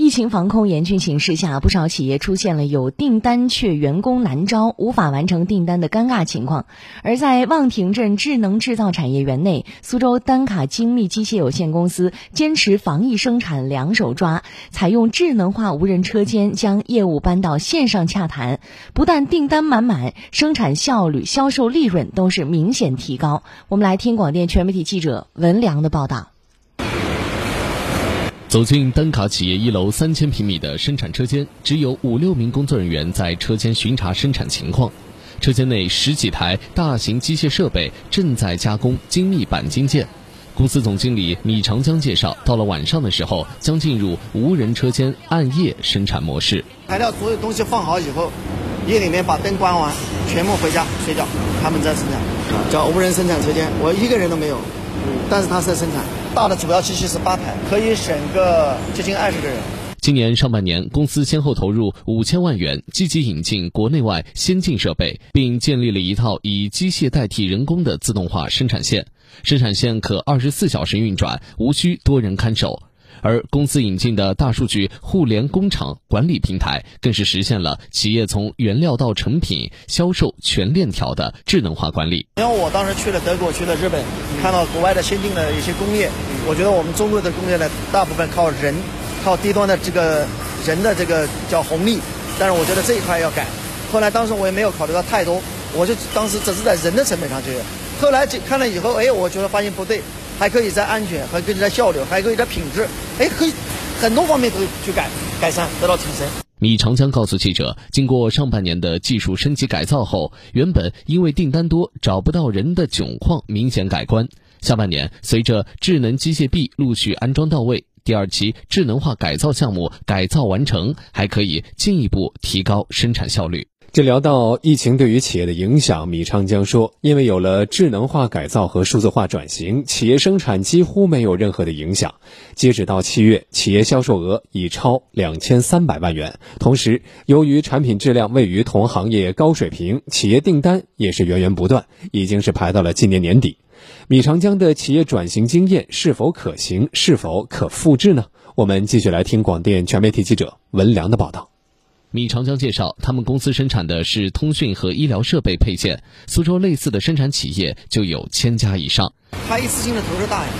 疫情防控严峻形势下，不少企业出现了有订单却员工难招、无法完成订单的尴尬情况。而在望亭镇智能制造产业园内，苏州丹卡精密机械有限公司坚持防疫生产两手抓，采用智能化无人车间，将业务搬到线上洽谈，不但订单满满，生产效率、销售利润都是明显提高。我们来听广电全媒体记者文良的报道。走进丹卡企业一楼三千平米的生产车间，只有五六名工作人员在车间巡查生产情况。车间内十几台大型机械设备正在加工精密钣金件。公司总经理米长江介绍，到了晚上的时候，将进入无人车间暗夜生产模式。材料所有东西放好以后，夜里面把灯关完，全部回家睡觉。他们在生产，叫无人生产车间，我一个人都没有，但是他是在生产。大的主要机器是八台，可以省个接近二十个人。今年上半年，公司先后投入五千万元，积极引进国内外先进设备，并建立了一套以机械代替人工的自动化生产线。生产线可二十四小时运转，无需多人看守。而公司引进的大数据互联工厂管理平台，更是实现了企业从原料到成品销售全链条的智能化管理。因为我当时去了德国，去了日本，看到国外的先进的一些工业，我觉得我们中国的工业呢，大部分靠人，靠低端的这个人的这个叫红利，但是我觉得这一块要改。后来当时我也没有考虑到太多，我就当时只是在人的成本上去。后来就看了以后，哎，我觉得发现不对。还可以在安全，还可以在效率，还可以在品质，哎，可以很多方面都去改改善，得到提升。米长江告诉记者，经过上半年的技术升级改造后，原本因为订单多找不到人的窘况明显改观。下半年，随着智能机械臂陆续安装到位，第二期智能化改造项目改造完成，还可以进一步提高生产效率。这聊到疫情对于企业的影响，米长江说：“因为有了智能化改造和数字化转型，企业生产几乎没有任何的影响。截止到七月，企业销售额已超两千三百万元。同时，由于产品质量位于同行业高水平，企业订单也是源源不断，已经是排到了今年年底。米长江的企业转型经验是否可行？是否可复制呢？我们继续来听广电全媒体记者文良的报道。”米长江介绍，他们公司生产的是通讯和医疗设备配件。苏州类似的生产企业就有千家以上。他一次性的投入大呀，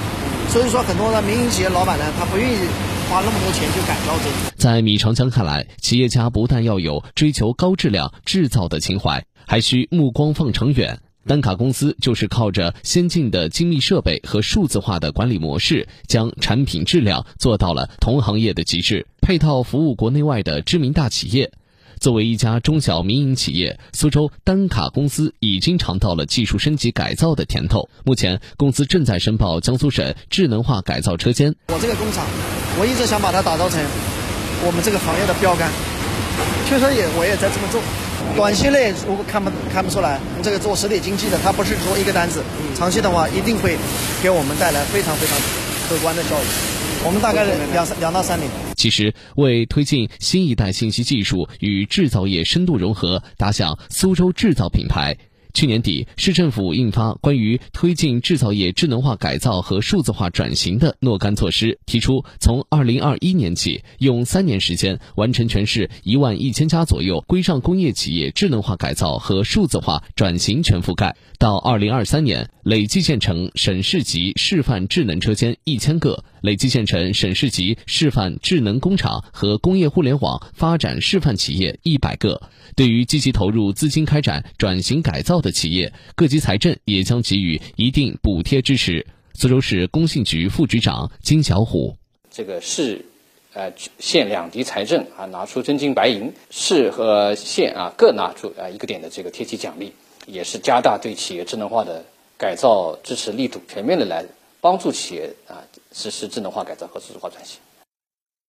所以说很多的民营企业老板呢，他不愿意花那么多钱去改造这个。在米长江看来，企业家不但要有追求高质量制造的情怀，还需目光放长远。丹卡公司就是靠着先进的精密设备和数字化的管理模式，将产品质量做到了同行业的极致，配套服务国内外的知名大企业。作为一家中小民营企业，苏州丹卡公司已经尝到了技术升级改造的甜头。目前，公司正在申报江苏省智能化改造车间。我这个工厂，我一直想把它打造成我们这个行业的标杆。确实也，我也在这么做。短期内如果看不看不出来，这个做实体经济的，它不是做一个单子，长期的话一定会给我们带来非常非常可观的效益。我们大概两三两到三年。其实，为推进新一代信息技术与制造业深度融合，打响苏州制造品牌。去年底，市政府印发关于推进制造业智能化改造和数字化转型的若干措施，提出从二零二一年起，用三年时间完成全市一万一千家左右规上工业企业智能化改造和数字化转型全覆盖；到二零二三年，累计建成省市级示范智能车间一千个，累计建成省市级示范智能工厂和工业互联网发展示范企业一百个。对于积极投入资金开展转型改造的企业，各级财政也将给予一定补贴支持。苏州市工信局副局长金小虎：这个市、呃县两级财政啊，拿出真金白银，市和县啊各拿出啊一个点的这个贴息奖励，也是加大对企业智能化的改造支持力度，全面的来帮助企业啊实施智能化改造和数字化转型。